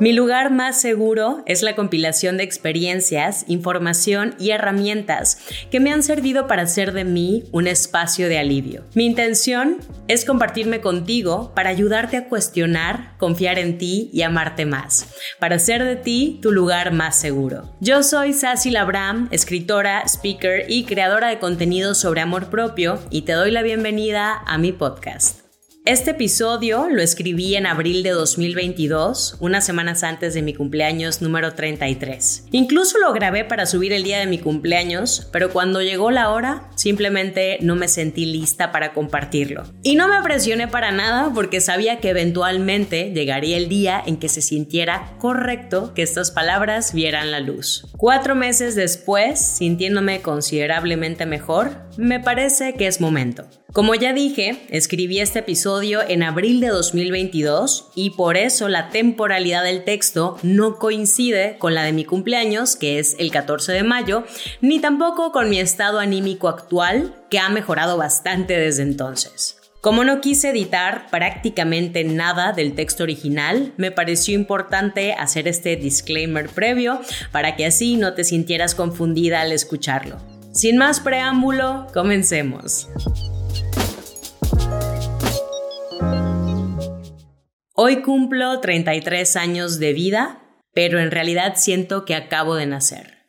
Mi lugar más seguro es la compilación de experiencias, información y herramientas que me han servido para hacer de mí un espacio de alivio. Mi intención es compartirme contigo para ayudarte a cuestionar, confiar en ti y amarte más, para hacer de ti tu lugar más seguro. Yo soy Sassy Labram, escritora, speaker y creadora de contenido sobre amor propio y te doy la bienvenida a mi podcast. Este episodio lo escribí en abril de 2022, unas semanas antes de mi cumpleaños número 33. Incluso lo grabé para subir el día de mi cumpleaños, pero cuando llegó la hora, simplemente no me sentí lista para compartirlo. Y no me presioné para nada porque sabía que eventualmente llegaría el día en que se sintiera correcto que estas palabras vieran la luz. Cuatro meses después, sintiéndome considerablemente mejor, me parece que es momento. Como ya dije, escribí este episodio en abril de 2022 y por eso la temporalidad del texto no coincide con la de mi cumpleaños, que es el 14 de mayo, ni tampoco con mi estado anímico actual, que ha mejorado bastante desde entonces. Como no quise editar prácticamente nada del texto original, me pareció importante hacer este disclaimer previo para que así no te sintieras confundida al escucharlo. Sin más preámbulo, comencemos. Hoy cumplo 33 años de vida, pero en realidad siento que acabo de nacer.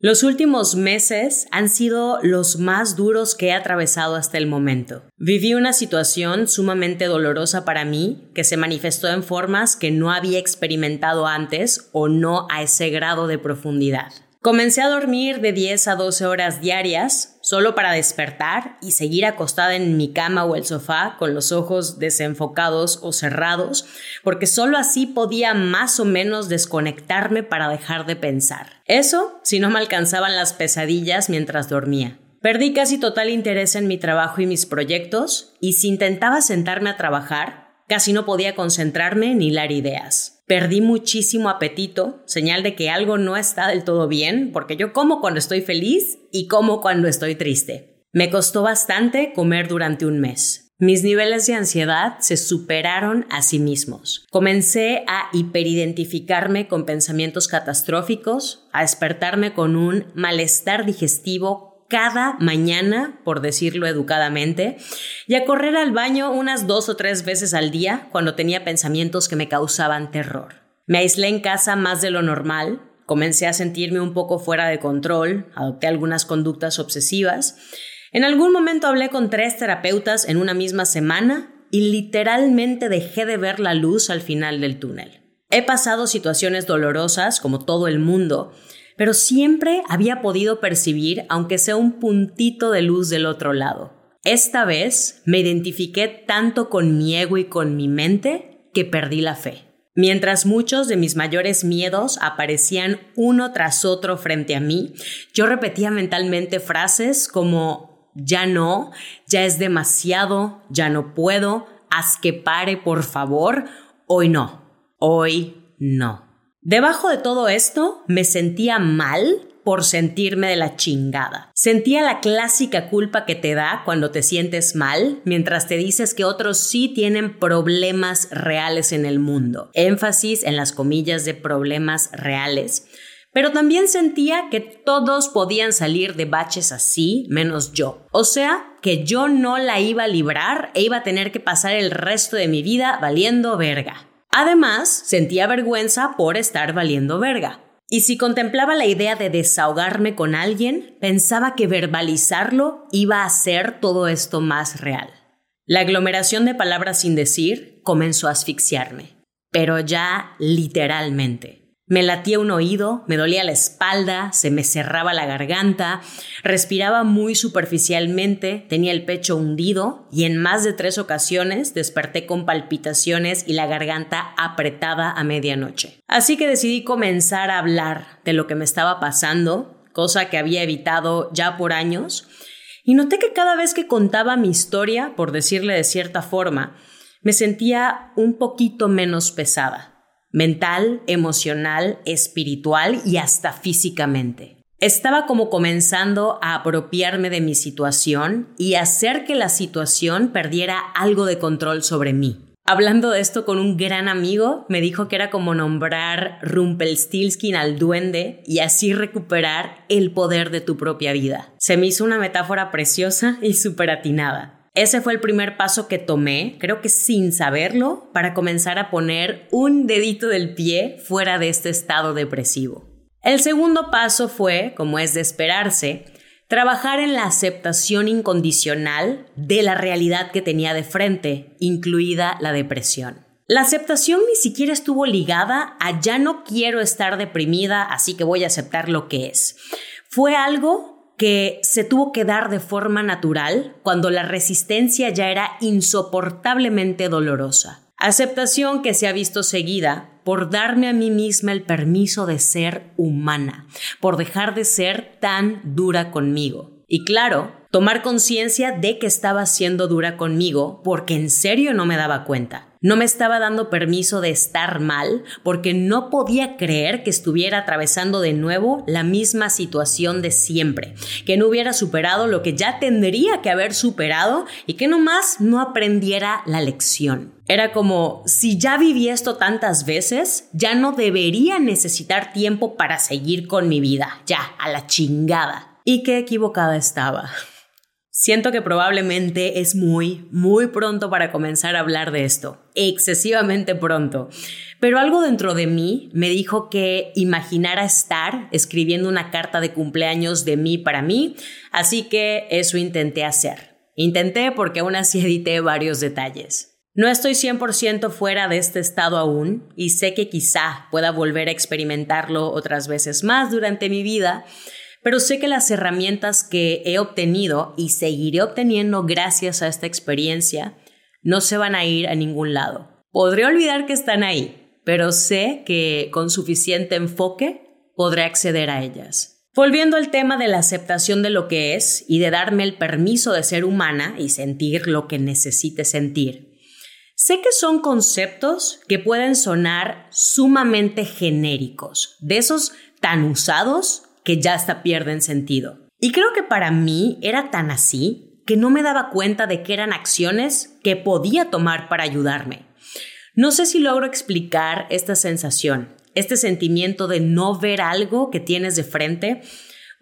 Los últimos meses han sido los más duros que he atravesado hasta el momento. Viví una situación sumamente dolorosa para mí que se manifestó en formas que no había experimentado antes o no a ese grado de profundidad. Comencé a dormir de 10 a 12 horas diarias, solo para despertar y seguir acostada en mi cama o el sofá con los ojos desenfocados o cerrados, porque solo así podía más o menos desconectarme para dejar de pensar. Eso si no me alcanzaban las pesadillas mientras dormía. Perdí casi total interés en mi trabajo y mis proyectos, y si intentaba sentarme a trabajar, casi no podía concentrarme ni hilar ideas. Perdí muchísimo apetito, señal de que algo no está del todo bien, porque yo como cuando estoy feliz y como cuando estoy triste. Me costó bastante comer durante un mes. Mis niveles de ansiedad se superaron a sí mismos. Comencé a hiperidentificarme con pensamientos catastróficos, a despertarme con un malestar digestivo cada mañana, por decirlo educadamente, y a correr al baño unas dos o tres veces al día cuando tenía pensamientos que me causaban terror. Me aislé en casa más de lo normal, comencé a sentirme un poco fuera de control, adopté algunas conductas obsesivas. En algún momento hablé con tres terapeutas en una misma semana y literalmente dejé de ver la luz al final del túnel. He pasado situaciones dolorosas, como todo el mundo, pero siempre había podido percibir, aunque sea un puntito de luz del otro lado. Esta vez me identifiqué tanto con mi ego y con mi mente que perdí la fe. Mientras muchos de mis mayores miedos aparecían uno tras otro frente a mí, yo repetía mentalmente frases como ya no, ya es demasiado, ya no puedo, haz que pare por favor, hoy no, hoy no. Debajo de todo esto, me sentía mal por sentirme de la chingada. Sentía la clásica culpa que te da cuando te sientes mal, mientras te dices que otros sí tienen problemas reales en el mundo. Énfasis en las comillas de problemas reales. Pero también sentía que todos podían salir de baches así, menos yo. O sea, que yo no la iba a librar e iba a tener que pasar el resto de mi vida valiendo verga. Además, sentía vergüenza por estar valiendo verga. Y si contemplaba la idea de desahogarme con alguien, pensaba que verbalizarlo iba a hacer todo esto más real. La aglomeración de palabras sin decir comenzó a asfixiarme, pero ya literalmente. Me latía un oído, me dolía la espalda, se me cerraba la garganta, respiraba muy superficialmente, tenía el pecho hundido y en más de tres ocasiones desperté con palpitaciones y la garganta apretada a medianoche. Así que decidí comenzar a hablar de lo que me estaba pasando, cosa que había evitado ya por años, y noté que cada vez que contaba mi historia, por decirle de cierta forma, me sentía un poquito menos pesada mental, emocional, espiritual y hasta físicamente. Estaba como comenzando a apropiarme de mi situación y hacer que la situación perdiera algo de control sobre mí. Hablando de esto con un gran amigo, me dijo que era como nombrar Rumpelstiltskin al duende y así recuperar el poder de tu propia vida. Se me hizo una metáfora preciosa y súper atinada. Ese fue el primer paso que tomé, creo que sin saberlo, para comenzar a poner un dedito del pie fuera de este estado depresivo. El segundo paso fue, como es de esperarse, Trabajar en la aceptación incondicional de la realidad que tenía de frente, incluida la depresión. La aceptación ni siquiera estuvo ligada a ya no quiero estar deprimida, así que voy a aceptar lo que es. Fue algo que se tuvo que dar de forma natural cuando la resistencia ya era insoportablemente dolorosa. Aceptación que se ha visto seguida por darme a mí misma el permiso de ser humana, por dejar de ser tan dura conmigo. Y claro, tomar conciencia de que estaba siendo dura conmigo porque en serio no me daba cuenta. No me estaba dando permiso de estar mal porque no podía creer que estuviera atravesando de nuevo la misma situación de siempre, que no hubiera superado lo que ya tendría que haber superado y que nomás no aprendiera la lección. Era como, si ya viví esto tantas veces, ya no debería necesitar tiempo para seguir con mi vida, ya, a la chingada. Y qué equivocada estaba. Siento que probablemente es muy, muy pronto para comenzar a hablar de esto, excesivamente pronto. Pero algo dentro de mí me dijo que imaginara estar escribiendo una carta de cumpleaños de mí para mí, así que eso intenté hacer. Intenté porque aún así edité varios detalles. No estoy 100% fuera de este estado aún y sé que quizá pueda volver a experimentarlo otras veces más durante mi vida, pero sé que las herramientas que he obtenido y seguiré obteniendo gracias a esta experiencia no se van a ir a ningún lado. Podré olvidar que están ahí, pero sé que con suficiente enfoque podré acceder a ellas. Volviendo al tema de la aceptación de lo que es y de darme el permiso de ser humana y sentir lo que necesite sentir. Sé que son conceptos que pueden sonar sumamente genéricos, de esos tan usados que ya hasta pierden sentido. Y creo que para mí era tan así que no me daba cuenta de que eran acciones que podía tomar para ayudarme. No sé si logro explicar esta sensación, este sentimiento de no ver algo que tienes de frente,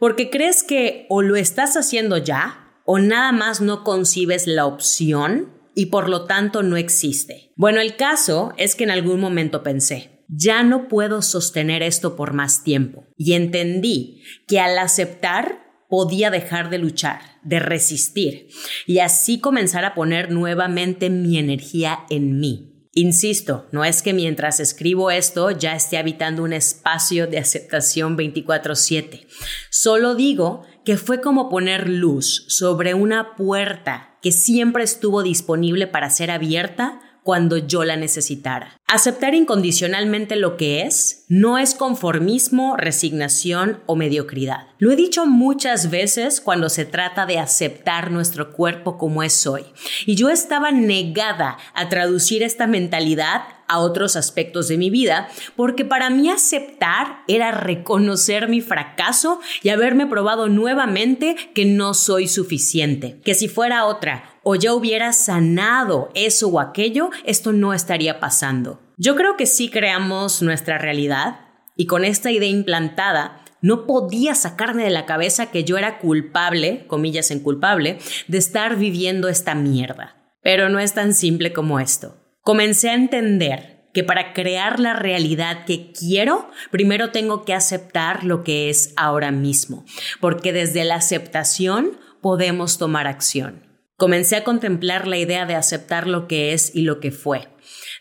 porque crees que o lo estás haciendo ya, o nada más no concibes la opción y por lo tanto no existe. Bueno, el caso es que en algún momento pensé, ya no puedo sostener esto por más tiempo. Y entendí que al aceptar podía dejar de luchar, de resistir, y así comenzar a poner nuevamente mi energía en mí. Insisto, no es que mientras escribo esto ya esté habitando un espacio de aceptación 24/7. Solo digo que fue como poner luz sobre una puerta que siempre estuvo disponible para ser abierta cuando yo la necesitara. Aceptar incondicionalmente lo que es no es conformismo, resignación o mediocridad. Lo he dicho muchas veces cuando se trata de aceptar nuestro cuerpo como es hoy. Y yo estaba negada a traducir esta mentalidad a otros aspectos de mi vida, porque para mí aceptar era reconocer mi fracaso y haberme probado nuevamente que no soy suficiente, que si fuera otra o ya hubiera sanado eso o aquello, esto no estaría pasando. Yo creo que sí creamos nuestra realidad y con esta idea implantada, no podía sacarme de la cabeza que yo era culpable, comillas en culpable, de estar viviendo esta mierda. Pero no es tan simple como esto. Comencé a entender que para crear la realidad que quiero, primero tengo que aceptar lo que es ahora mismo, porque desde la aceptación podemos tomar acción. Comencé a contemplar la idea de aceptar lo que es y lo que fue,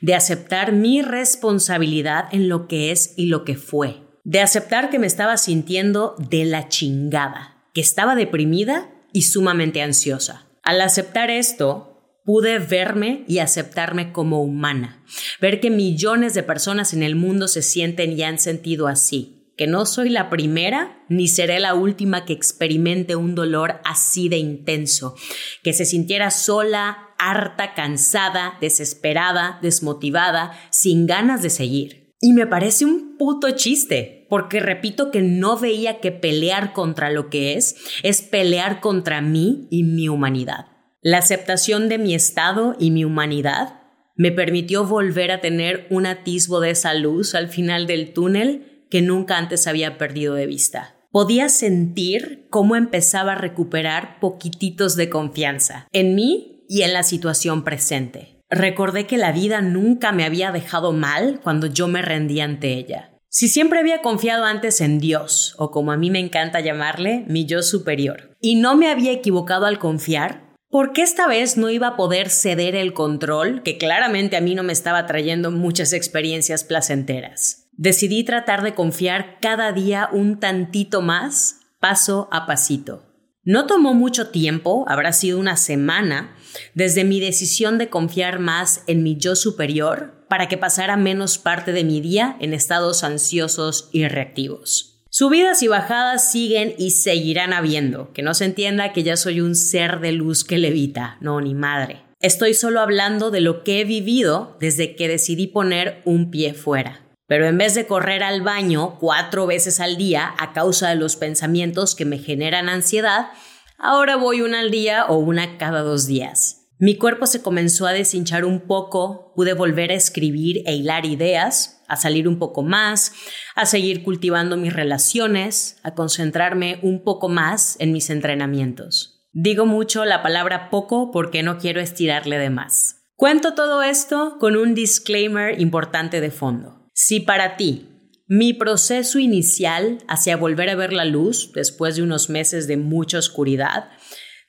de aceptar mi responsabilidad en lo que es y lo que fue, de aceptar que me estaba sintiendo de la chingada, que estaba deprimida y sumamente ansiosa. Al aceptar esto, pude verme y aceptarme como humana, ver que millones de personas en el mundo se sienten y han sentido así, que no soy la primera ni seré la última que experimente un dolor así de intenso, que se sintiera sola, harta, cansada, desesperada, desmotivada, sin ganas de seguir. Y me parece un puto chiste, porque repito que no veía que pelear contra lo que es es pelear contra mí y mi humanidad. La aceptación de mi estado y mi humanidad me permitió volver a tener un atisbo de esa luz al final del túnel que nunca antes había perdido de vista. Podía sentir cómo empezaba a recuperar poquititos de confianza en mí y en la situación presente. Recordé que la vida nunca me había dejado mal cuando yo me rendí ante ella. Si siempre había confiado antes en Dios, o como a mí me encanta llamarle, mi yo superior, y no me había equivocado al confiar, ¿por qué esta vez no iba a poder ceder el control que claramente a mí no me estaba trayendo muchas experiencias placenteras? Decidí tratar de confiar cada día un tantito más, paso a pasito. No tomó mucho tiempo, habrá sido una semana, desde mi decisión de confiar más en mi yo superior para que pasara menos parte de mi día en estados ansiosos y reactivos. Subidas y bajadas siguen y seguirán habiendo, que no se entienda que ya soy un ser de luz que levita, no, ni madre. Estoy solo hablando de lo que he vivido desde que decidí poner un pie fuera. Pero en vez de correr al baño cuatro veces al día a causa de los pensamientos que me generan ansiedad, ahora voy una al día o una cada dos días. Mi cuerpo se comenzó a deshinchar un poco, pude volver a escribir e hilar ideas, a salir un poco más, a seguir cultivando mis relaciones, a concentrarme un poco más en mis entrenamientos. Digo mucho la palabra poco porque no quiero estirarle de más. Cuento todo esto con un disclaimer importante de fondo. Si para ti mi proceso inicial hacia volver a ver la luz después de unos meses de mucha oscuridad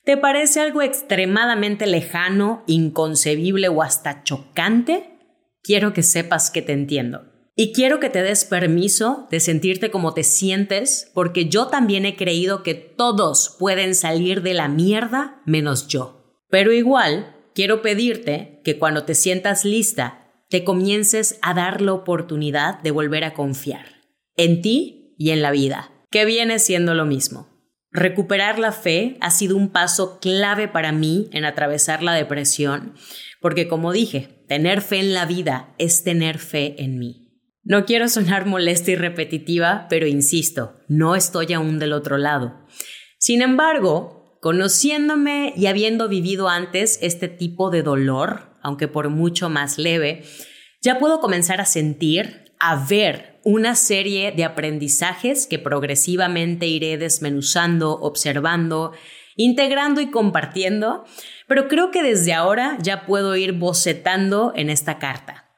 te parece algo extremadamente lejano, inconcebible o hasta chocante, quiero que sepas que te entiendo. Y quiero que te des permiso de sentirte como te sientes, porque yo también he creído que todos pueden salir de la mierda menos yo. Pero igual, quiero pedirte que cuando te sientas lista te comiences a dar la oportunidad de volver a confiar en ti y en la vida, que viene siendo lo mismo. Recuperar la fe ha sido un paso clave para mí en atravesar la depresión, porque como dije, tener fe en la vida es tener fe en mí. No quiero sonar molesta y repetitiva, pero insisto, no estoy aún del otro lado. Sin embargo, conociéndome y habiendo vivido antes este tipo de dolor, aunque por mucho más leve, ya puedo comenzar a sentir, a ver una serie de aprendizajes que progresivamente iré desmenuzando, observando, integrando y compartiendo, pero creo que desde ahora ya puedo ir bocetando en esta carta,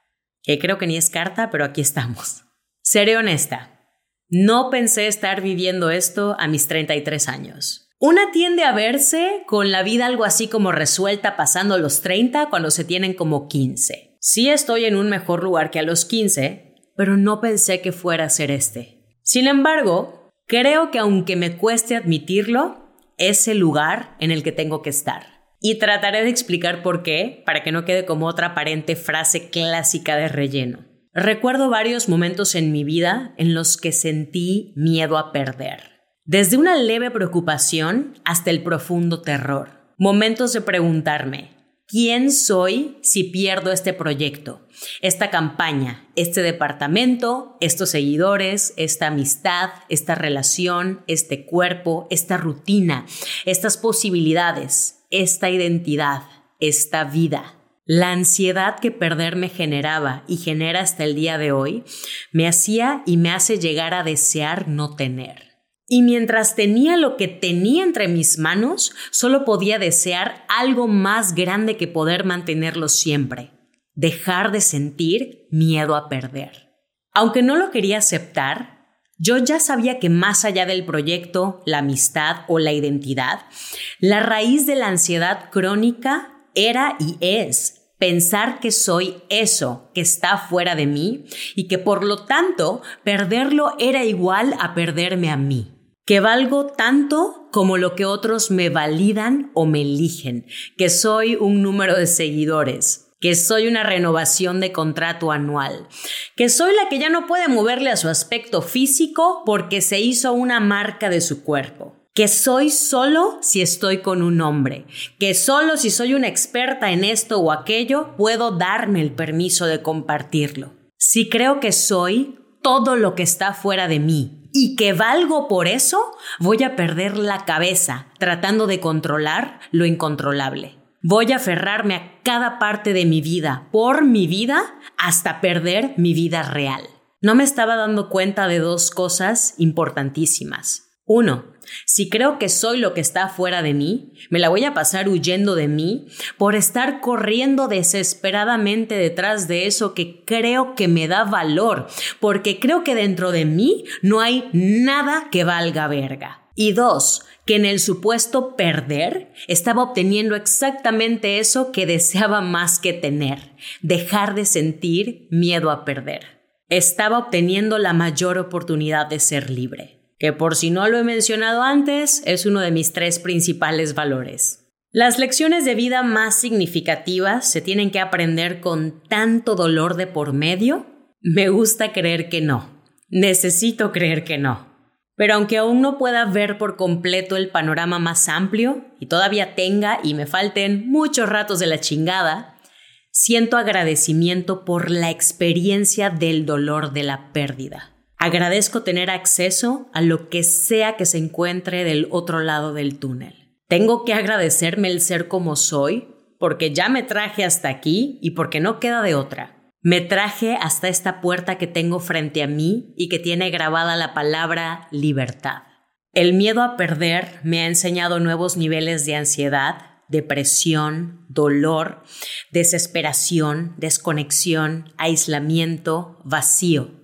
que creo que ni es carta, pero aquí estamos. Seré honesta, no pensé estar viviendo esto a mis 33 años. Una tiende a verse con la vida algo así como resuelta pasando los 30 cuando se tienen como 15. Sí estoy en un mejor lugar que a los 15, pero no pensé que fuera a ser este. Sin embargo, creo que aunque me cueste admitirlo, es el lugar en el que tengo que estar. Y trataré de explicar por qué, para que no quede como otra aparente frase clásica de relleno. Recuerdo varios momentos en mi vida en los que sentí miedo a perder desde una leve preocupación hasta el profundo terror. Momentos de preguntarme, ¿quién soy si pierdo este proyecto, esta campaña, este departamento, estos seguidores, esta amistad, esta relación, este cuerpo, esta rutina, estas posibilidades, esta identidad, esta vida? La ansiedad que perder me generaba y genera hasta el día de hoy me hacía y me hace llegar a desear no tener. Y mientras tenía lo que tenía entre mis manos, solo podía desear algo más grande que poder mantenerlo siempre, dejar de sentir miedo a perder. Aunque no lo quería aceptar, yo ya sabía que más allá del proyecto, la amistad o la identidad, la raíz de la ansiedad crónica era y es pensar que soy eso que está fuera de mí y que por lo tanto perderlo era igual a perderme a mí que valgo tanto como lo que otros me validan o me eligen, que soy un número de seguidores, que soy una renovación de contrato anual, que soy la que ya no puede moverle a su aspecto físico porque se hizo una marca de su cuerpo que soy solo si estoy con un hombre, que solo si soy una experta en esto o aquello puedo darme el permiso de compartirlo. Si creo que soy todo lo que está fuera de mí, y que valgo por eso, voy a perder la cabeza tratando de controlar lo incontrolable. Voy a aferrarme a cada parte de mi vida, por mi vida, hasta perder mi vida real. No me estaba dando cuenta de dos cosas importantísimas. Uno, si creo que soy lo que está fuera de mí, me la voy a pasar huyendo de mí por estar corriendo desesperadamente detrás de eso que creo que me da valor, porque creo que dentro de mí no hay nada que valga verga. Y dos, que en el supuesto perder estaba obteniendo exactamente eso que deseaba más que tener, dejar de sentir miedo a perder. Estaba obteniendo la mayor oportunidad de ser libre que por si no lo he mencionado antes, es uno de mis tres principales valores. Las lecciones de vida más significativas se tienen que aprender con tanto dolor de por medio. Me gusta creer que no. Necesito creer que no. Pero aunque aún no pueda ver por completo el panorama más amplio y todavía tenga y me falten muchos ratos de la chingada, siento agradecimiento por la experiencia del dolor de la pérdida. Agradezco tener acceso a lo que sea que se encuentre del otro lado del túnel. Tengo que agradecerme el ser como soy, porque ya me traje hasta aquí y porque no queda de otra. Me traje hasta esta puerta que tengo frente a mí y que tiene grabada la palabra libertad. El miedo a perder me ha enseñado nuevos niveles de ansiedad, depresión, dolor, desesperación, desconexión, aislamiento, vacío.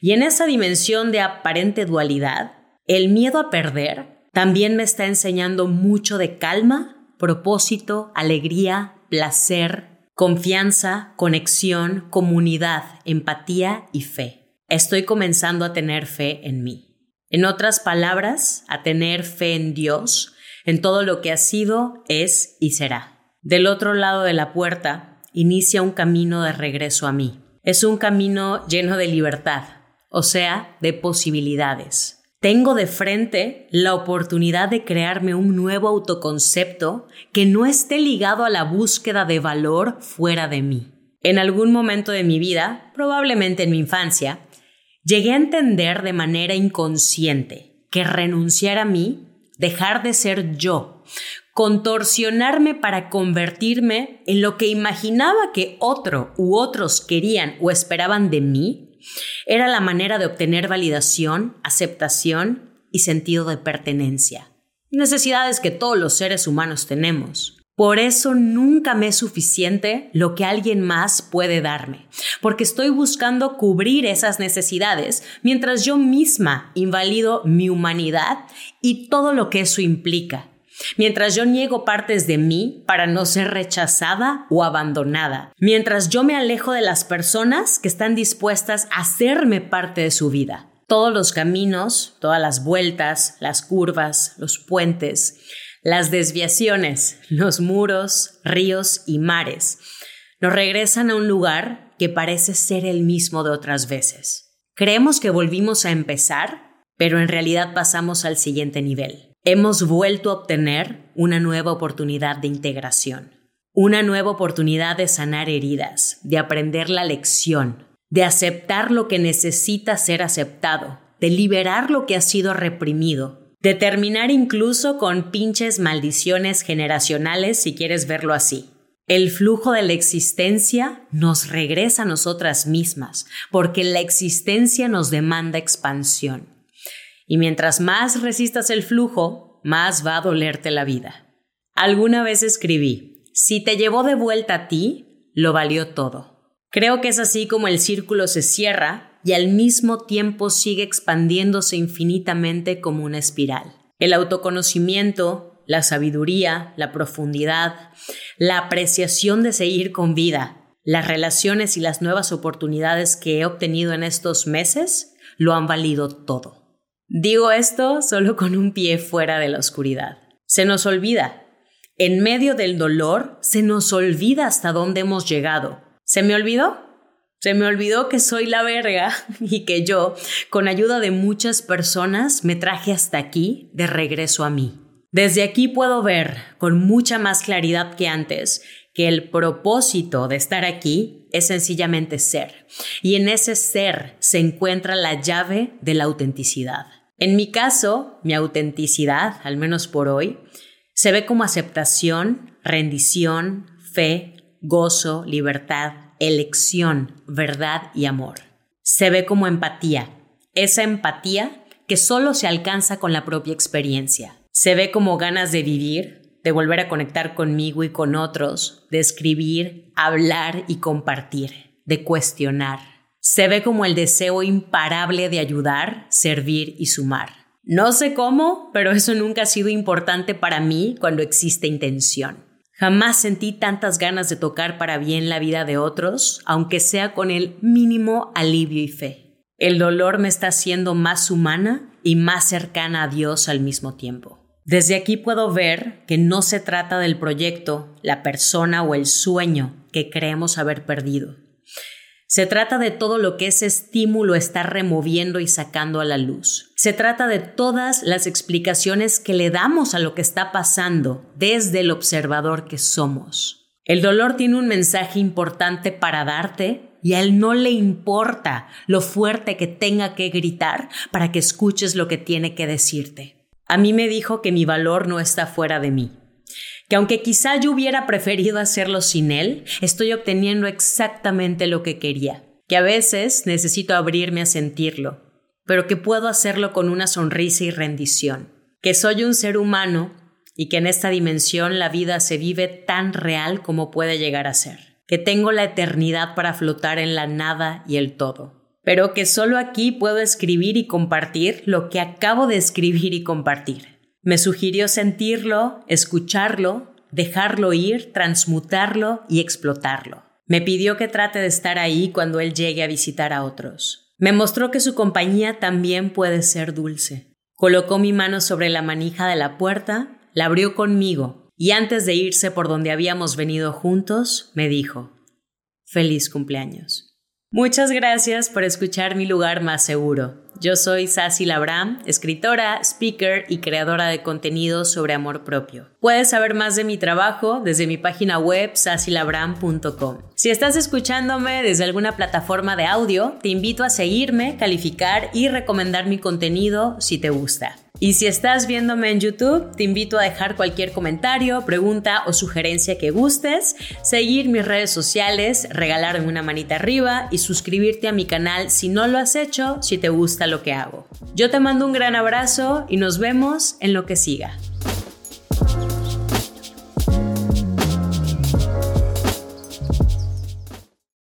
Y en esa dimensión de aparente dualidad, el miedo a perder también me está enseñando mucho de calma, propósito, alegría, placer, confianza, conexión, comunidad, empatía y fe. Estoy comenzando a tener fe en mí. En otras palabras, a tener fe en Dios, en todo lo que ha sido, es y será. Del otro lado de la puerta inicia un camino de regreso a mí. Es un camino lleno de libertad, o sea, de posibilidades. Tengo de frente la oportunidad de crearme un nuevo autoconcepto que no esté ligado a la búsqueda de valor fuera de mí. En algún momento de mi vida, probablemente en mi infancia, llegué a entender de manera inconsciente que renunciar a mí, dejar de ser yo, contorsionarme para convertirme en lo que imaginaba que otro u otros querían o esperaban de mí, era la manera de obtener validación, aceptación y sentido de pertenencia. Necesidades que todos los seres humanos tenemos. Por eso nunca me es suficiente lo que alguien más puede darme, porque estoy buscando cubrir esas necesidades mientras yo misma invalido mi humanidad y todo lo que eso implica. Mientras yo niego partes de mí para no ser rechazada o abandonada. Mientras yo me alejo de las personas que están dispuestas a hacerme parte de su vida. Todos los caminos, todas las vueltas, las curvas, los puentes, las desviaciones, los muros, ríos y mares nos regresan a un lugar que parece ser el mismo de otras veces. Creemos que volvimos a empezar, pero en realidad pasamos al siguiente nivel hemos vuelto a obtener una nueva oportunidad de integración, una nueva oportunidad de sanar heridas, de aprender la lección, de aceptar lo que necesita ser aceptado, de liberar lo que ha sido reprimido, de terminar incluso con pinches maldiciones generacionales si quieres verlo así. El flujo de la existencia nos regresa a nosotras mismas, porque la existencia nos demanda expansión. Y mientras más resistas el flujo, más va a dolerte la vida. Alguna vez escribí, si te llevó de vuelta a ti, lo valió todo. Creo que es así como el círculo se cierra y al mismo tiempo sigue expandiéndose infinitamente como una espiral. El autoconocimiento, la sabiduría, la profundidad, la apreciación de seguir con vida, las relaciones y las nuevas oportunidades que he obtenido en estos meses lo han valido todo. Digo esto solo con un pie fuera de la oscuridad. Se nos olvida. En medio del dolor, se nos olvida hasta dónde hemos llegado. ¿Se me olvidó? Se me olvidó que soy la verga y que yo, con ayuda de muchas personas, me traje hasta aquí de regreso a mí. Desde aquí puedo ver con mucha más claridad que antes que el propósito de estar aquí es sencillamente ser. Y en ese ser se encuentra la llave de la autenticidad. En mi caso, mi autenticidad, al menos por hoy, Se ve como aceptación, rendición, fe, gozo, libertad, elección, verdad y amor. Se ve como empatía, esa empatía que solo se alcanza con la propia experiencia. Se ve como ganas de vivir, de volver a conectar conmigo y con otros, de escribir, hablar y compartir, de cuestionar. Se ve como el deseo imparable de ayudar, servir y sumar. No sé cómo, pero eso nunca ha sido importante para mí cuando existe intención. Jamás sentí tantas ganas de tocar para bien la vida de otros, aunque sea con el mínimo alivio y fe. El dolor me está haciendo más humana y más cercana a Dios al mismo tiempo. Desde aquí puedo ver que no se trata del proyecto, la persona o el sueño que creemos haber perdido. Se trata de todo lo que ese estímulo está removiendo y sacando a la luz. Se trata de todas las explicaciones que le damos a lo que está pasando desde el observador que somos. El dolor tiene un mensaje importante para darte y a él no le importa lo fuerte que tenga que gritar para que escuches lo que tiene que decirte. A mí me dijo que mi valor no está fuera de mí, que aunque quizá yo hubiera preferido hacerlo sin él, estoy obteniendo exactamente lo que quería, que a veces necesito abrirme a sentirlo, pero que puedo hacerlo con una sonrisa y rendición, que soy un ser humano y que en esta dimensión la vida se vive tan real como puede llegar a ser, que tengo la eternidad para flotar en la nada y el todo, pero que solo aquí puedo escribir y compartir lo que acabo de escribir y compartir me sugirió sentirlo, escucharlo, dejarlo ir, transmutarlo y explotarlo. Me pidió que trate de estar ahí cuando él llegue a visitar a otros. Me mostró que su compañía también puede ser dulce. Colocó mi mano sobre la manija de la puerta, la abrió conmigo y antes de irse por donde habíamos venido juntos, me dijo, Feliz cumpleaños. Muchas gracias por escuchar mi lugar más seguro. Yo soy Sassy Labram, escritora, speaker y creadora de contenido sobre amor propio. Puedes saber más de mi trabajo desde mi página web sassylabram.com. Si estás escuchándome desde alguna plataforma de audio, te invito a seguirme, calificar y recomendar mi contenido si te gusta. Y si estás viéndome en YouTube, te invito a dejar cualquier comentario, pregunta o sugerencia que gustes, seguir mis redes sociales, regalarme una manita arriba y suscribirte a mi canal si no lo has hecho, si te gusta lo que hago. Yo te mando un gran abrazo y nos vemos en lo que siga.